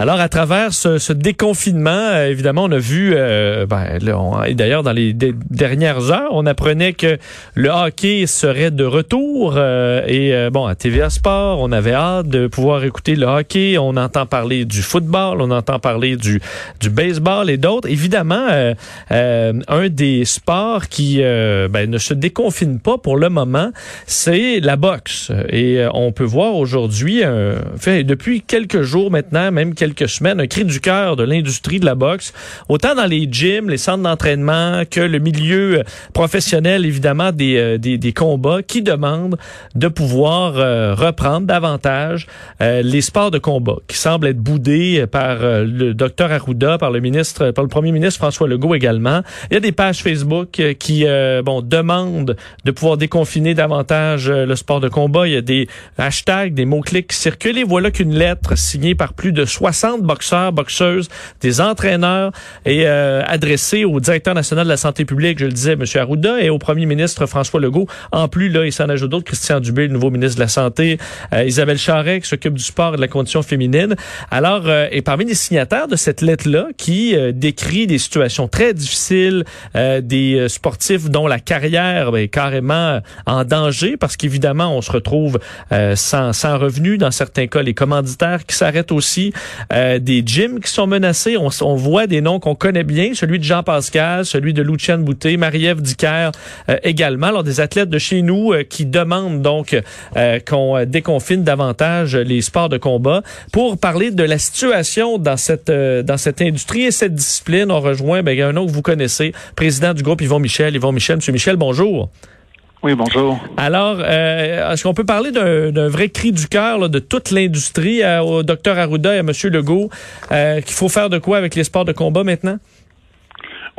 Alors, à travers ce, déconfinement, euh, évidemment, on a vu, euh, ben, et d'ailleurs, dans les dernières heures, on apprenait que le hockey serait de retour. Euh, et bon, à TVA Sport, on avait hâte de pouvoir écouter le hockey. On entend parler du football, on entend parler du, du baseball et d'autres. Évidemment, un des sports qui ben, ne se déconfine pas pour le moment, c'est la boxe. Et on peut voir aujourd'hui, fait, depuis quelques jours maintenant, même quelques semaines, un cri du cœur de l'industrie de la boxe, autant dans les gyms, les centres d'entraînement que le milieu euh, professionnel, évidemment, des, euh, des, des, combats, qui demandent de pouvoir euh, reprendre davantage les sports de combat, qui semblent être boudés par le docteur Arruda, par le ministre, par le premier ministre François Legault également. Il y a des pages Facebook qui, bon, demandent de pouvoir déconfiner davantage le sport de combat. Il y a des hashtags, des mots-clics qui circulent. Et voilà qu'une lettre signée par plus de 60 60 boxeurs, boxeuses, des entraîneurs et euh, adressé au directeur national de la santé publique, je le disais, M. Arruda, et au premier ministre François Legault. En plus, là, il s'en ajoute d'autres, Christian Dubé, le nouveau ministre de la Santé, euh, Isabelle Charret, qui s'occupe du sport et de la condition féminine. Alors, euh, et parmi les signataires de cette lettre-là, qui décrit des situations très difficiles, des sportifs dont la carrière ben, est carrément en danger, parce qu'évidemment, on se retrouve sans, sans revenus, dans certains cas, les commanditaires qui s'arrêtent aussi. Euh, des gyms qui sont menacés. On, on voit des noms qu'on connaît bien, celui de Jean Pascal, celui de Luciane Boutet, Marie-Ève Dicker euh, également. Alors des athlètes de chez nous euh, qui demandent donc qu'on déconfine davantage les sports de combat. Pour parler de la situation dans cette dans cette industrie et cette discipline, on rejoint ben, un nom que vous connaissez, président du groupe Yvon Michel. Yvon Michel, Monsieur Michel, bonjour. Oui, bonjour. Alors, euh, est-ce qu'on peut parler d'un vrai cri du cœur de toute l'industrie euh, au docteur Arruda et à M. Legault euh, qu'il faut faire de quoi avec les sports de combat maintenant?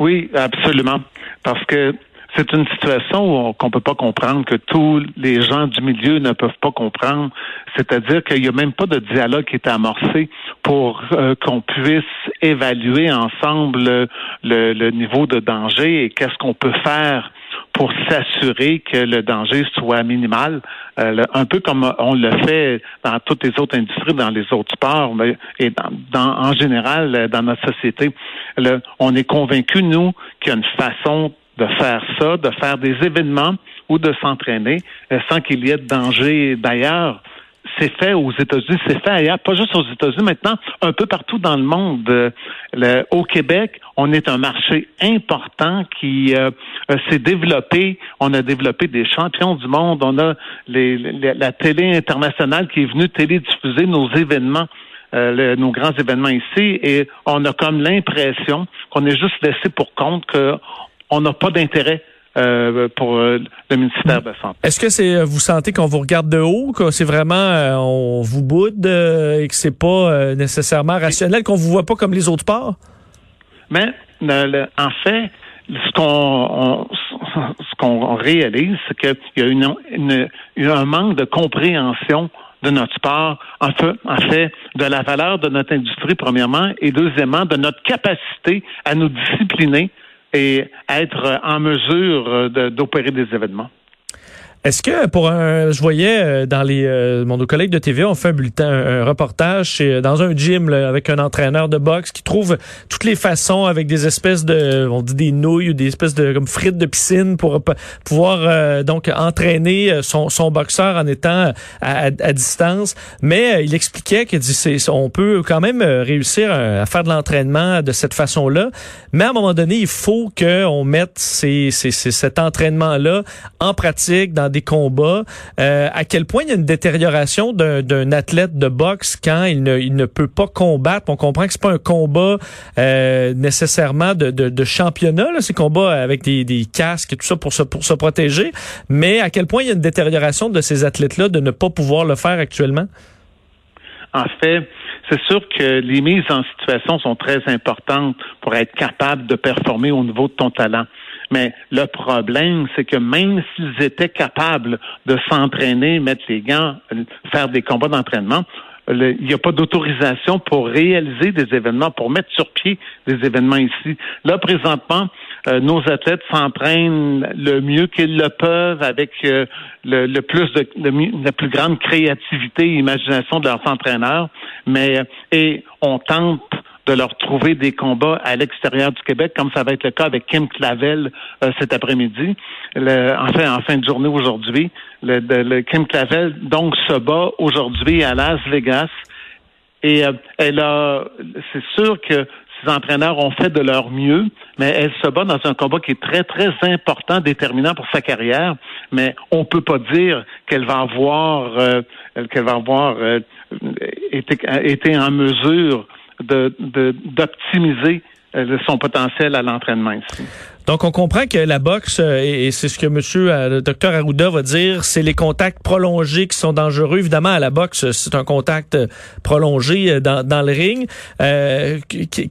Oui, absolument. Parce que c'est une situation qu'on peut pas comprendre, que tous les gens du milieu ne peuvent pas comprendre. C'est-à-dire qu'il n'y a même pas de dialogue qui est amorcé pour qu'on puisse évaluer ensemble le, le, niveau de danger et qu'est-ce qu'on peut faire pour s'assurer que le danger soit minimal, euh, un peu comme on le fait dans toutes les autres industries, dans les autres sports et dans, en général euh, dans notre société. on est convaincu, nous, qu'il y a une façon de faire ça, de faire des événements ou de s'entraîner euh, sans qu'il y ait de danger d'ailleurs c'est fait aux États-Unis, c'est fait ailleurs, pas juste aux États-Unis, maintenant un peu partout dans le monde. Euh, au Québec, on est un marché important qui euh, euh, s'est développé. On a développé des champions du monde. On a la télé internationale qui est venue télédiffuser nos événements. nos grands événements ici et on a comme l'impression qu'on est juste laissé pour compte qu'on n'a pas d'intérêt euh, pour euh, le ministère de la Santé. Est-ce que c'est euh, vous sentez qu'on vous regarde de haut, que c'est vraiment on vous boude et que c'est pas nécessairement rationnel, qu'on vous voit pas comme les autres parts? Mais en fait, ce qu'on ce qu'on réalise, c'est qu'il y a une, un manque de compréhension de notre part, en fait, en fait, de la valeur de notre industrie, premièrement, et deuxièmement, de notre capacité à nous discipliner et être en mesure d'opérer des événements. Est-ce que pour un, je voyais euh, dans les, euh, mon collègue de TV ont fait un bulletin, un, reportage chez, dans un gym avec un entraîneur de boxe qui trouve toutes les façons avec des espèces de, on dit des nouilles ou des espèces de comme frites de piscine pour pouvoir euh, donc entraîner son, son boxeur en étant à, à, distance. Mais il expliquait que on peut quand même réussir à, faire de l'entraînement de cette façon-là. Mais à un moment donné, il faut qu'on mette ces, ces, cet entraînement-là en pratique dans des combats. Euh, à quel point il y a une détérioration d'un athlète de boxe quand il ne, peut pas combattre? On comprend que c'est pas un combat euh, nécessairement de, championnat, là, ces combats avec des, des, casques et tout ça pour se protéger. Mais à quel point il y a une détérioration de ces athlètes-là de ne pas pouvoir le faire actuellement? En fait, c'est sûr que les mises en situation sont très importantes pour être capable de performer au niveau de ton talent. Mais le problème, c'est que même s'ils étaient capables de s'entraîner, mettre les gants, faire des combats d'entraînement, il n'y a pas d'autorisation pour réaliser des événements, pour mettre sur pied des événements ici. Là, présentement, euh, nos athlètes s'entraînent le mieux qu'ils le peuvent avec euh, le, plus de la plus grande créativité et imagination de leurs entraîneurs, mais et on tente de leur trouver des combats à l'extérieur du Québec, comme ça va être le cas avec Kim Clavel euh, cet après-midi. Enfin, en fin de journée aujourd'hui, Kim Clavel donc se bat aujourd'hui à Las Vegas. Et euh, elle a, c'est sûr que ses entraîneurs ont fait de leur mieux, mais elle se bat dans un combat qui est très, très important, déterminant pour sa carrière. Mais on peut pas dire qu'elle va avoir, euh, qu'elle va avoir été, été en mesure d'optimiser de, euh, son potentiel à l'entraînement ici. Donc, on comprend que la boxe, euh, et c'est ce que monsieur, euh, le docteur Arruda va dire, c'est les contacts prolongés qui sont dangereux. Évidemment, à la boxe, c'est un contact prolongé dans, dans le ring. Euh,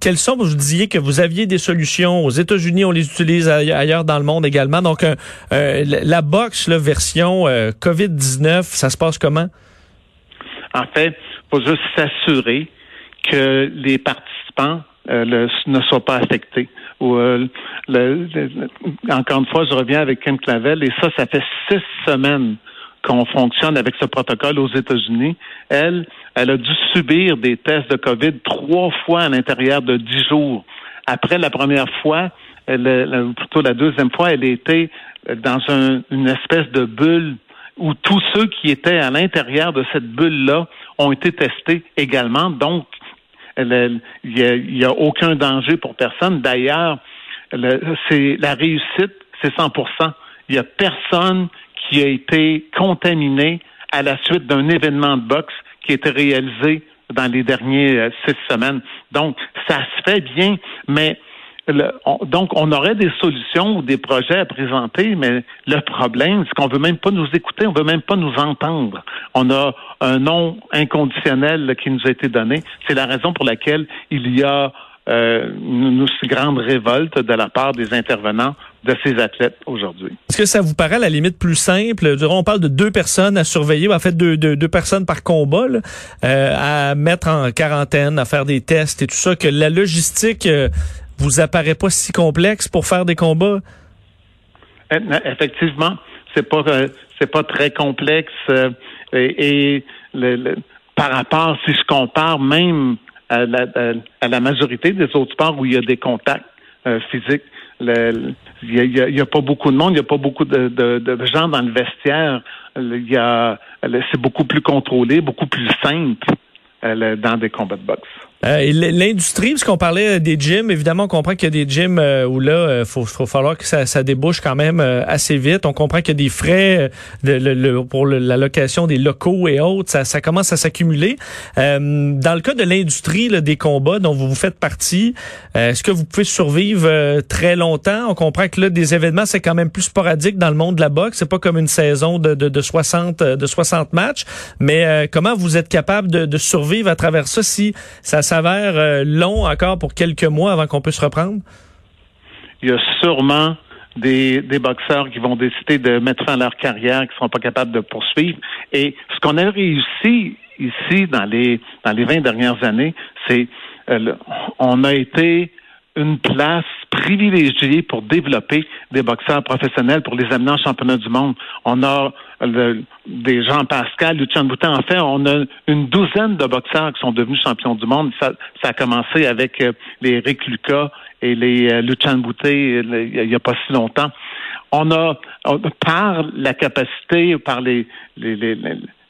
quelles sont, vous disiez que vous aviez des solutions aux États-Unis, on les utilise ailleurs dans le monde également. Donc, la boxe, la version COVID-19, ça se passe comment? En fait, faut juste s'assurer que les participants euh, ne soient pas affectés. Euh, encore une fois, je reviens avec Kim Clavel, et ça, ça fait six semaines qu'on fonctionne avec ce protocole aux États-Unis. Elle, elle a dû subir des tests de COVID trois fois à l'intérieur de dix jours. Après la première fois, elle, plutôt la deuxième fois, elle était dans une espèce de bulle où tous ceux qui étaient à l'intérieur de cette bulle-là ont été testés également. Donc, il n'y a, aucun danger pour personne. D'ailleurs, c'est la réussite, c'est 100% Il n'y a personne qui a été contaminé à la suite d'un événement de boxe qui a été réalisé dans les dernières euh, six semaines. Donc, ça se fait bien, mais donc, on aurait des solutions ou des projets à présenter, mais le problème, c'est qu'on veut même pas nous écouter, on veut même pas nous entendre. On a un nom inconditionnel qui nous a été donné. C'est la raison pour laquelle il y a euh, une, si grande révolte de la part des intervenants de ces athlètes aujourd'hui. Est-ce que ça vous paraît à la limite plus simple? On parle de deux personnes à surveiller, en fait deux, deux, personnes par combat, euh, à mettre en quarantaine, à faire des tests et tout ça, que la logistique euh, vous apparaît pas si complexe pour faire des combats? Eh, effectivement, c'est pas euh, c'est pas très complexe euh, et, le, par rapport, si je compare même à la, à la, majorité des autres sports où il y a des contacts euh, physiques, il n'y a, pas beaucoup de monde, il n'y a pas beaucoup de, de, gens dans le vestiaire. Il y a, c'est beaucoup plus contrôlé, beaucoup plus simple dans des combats de boxe. Euh, L'industrie, parce qu'on parlait des gyms, évidemment, on comprend qu'il y a des gyms euh, où là, euh, faut, faut falloir que ça, ça débouche quand même euh, assez vite. On comprend qu'il y a des frais de, pour la location des locaux et autres. Ça, ça commence à s'accumuler. dans le cas de l'industrie des combats dont vous vous faites partie, est-ce que vous pouvez survivre très longtemps? On comprend que là, des événements, c'est quand même plus sporadique dans le monde de la boxe. C'est pas comme une saison de, de, de 60 de 60 matchs. Mais comment vous êtes capable de, de survivre à travers ça si ça, ça euh, long encore pour quelques mois avant qu'on puisse reprendre? Il y a sûrement des, boxeurs qui vont décider de mettre fin à leur carrière, qui ne seront pas capables de poursuivre. Et ce qu'on a réussi ici dans les dans les 20 dernières années, c'est euh, on a été une place privilégiée pour développer des boxeurs professionnels, pour les amener en championnat du monde. On a des Jean Pascal, Lucien Boutin. En fait, on a une douzaine de boxeurs qui sont devenus champions du monde. Ça, a commencé avec euh, les Rick Lucas et les euh, Lucien Boutet il n'y a pas si longtemps. On a, par la capacité, par les, les, les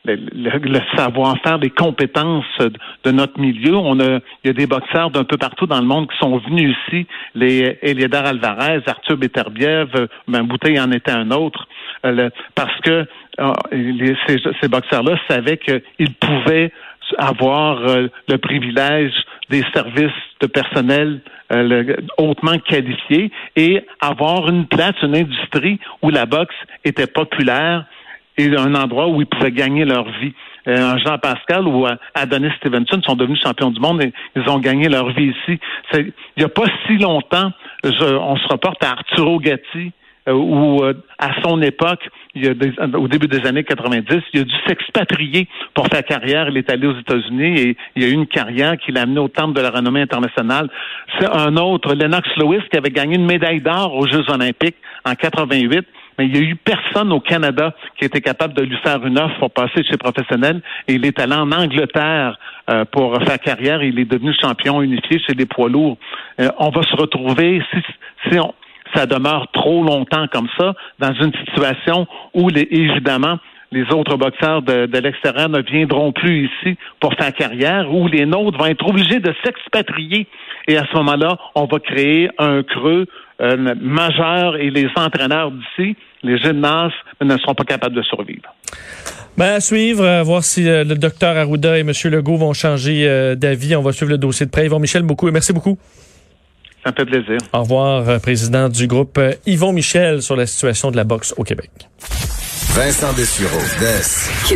le, savoir-faire, les compétences de notre milieu. On a, il y a des boxeurs d'un peu partout dans le monde qui sont venus ici, les Eliadar Alvarez, Arthur Beterbiev, ben Bouteille en était un autre, euh, parce que euh, ces, boxeurs-là savaient qu'ils pouvaient avoir euh, le privilège des services de personnel hautement qualifié et avoir une place, une industrie où la boxe était populaire et un endroit où ils pouvaient gagner leur vie. Euh, Jean Pascal ou Adonis Stevenson sont devenus champions du monde et ils ont gagné leur vie ici. Il n'y a pas si longtemps, on se reporte à Arturo Gatti euh, où, euh, à son époque, il y a au début des années 90, il a dû s'expatrier pour faire carrière. Il est allé aux États-Unis et il a eu une carrière qui l'a amené au temple de la renommée internationale. C'est un autre, Lennox Lewis, qui avait gagné une médaille d'or aux Jeux olympiques en 88 mais il n'y a eu personne au Canada qui était capable de lui faire une offre pour passer chez professionnel. Et il est allé en Angleterre euh, pour faire carrière. Il est devenu champion unifié chez les poids lourds. on va se retrouver, si, ça demeure trop longtemps comme ça, dans une situation où, les, évidemment, les autres boxeurs de, de l'extérieur ne viendront plus ici pour faire carrière, où les nôtres vont être obligés de s'expatrier. Et à ce moment-là, on va créer un creux euh, majeur et les entraîneurs d'ici, les gymnases, ne seront pas capables de survivre. Ben, à suivre, voir si euh, le docteur Arruda et M. Legault vont changer euh, d'avis. On va suivre le dossier de près. Yvon Michel, beaucoup. Merci beaucoup. Ça me fait plaisir. Au revoir, euh, président du groupe euh, Yvon Michel sur la situation de la boxe au Québec. Vincent Dessureau, Des.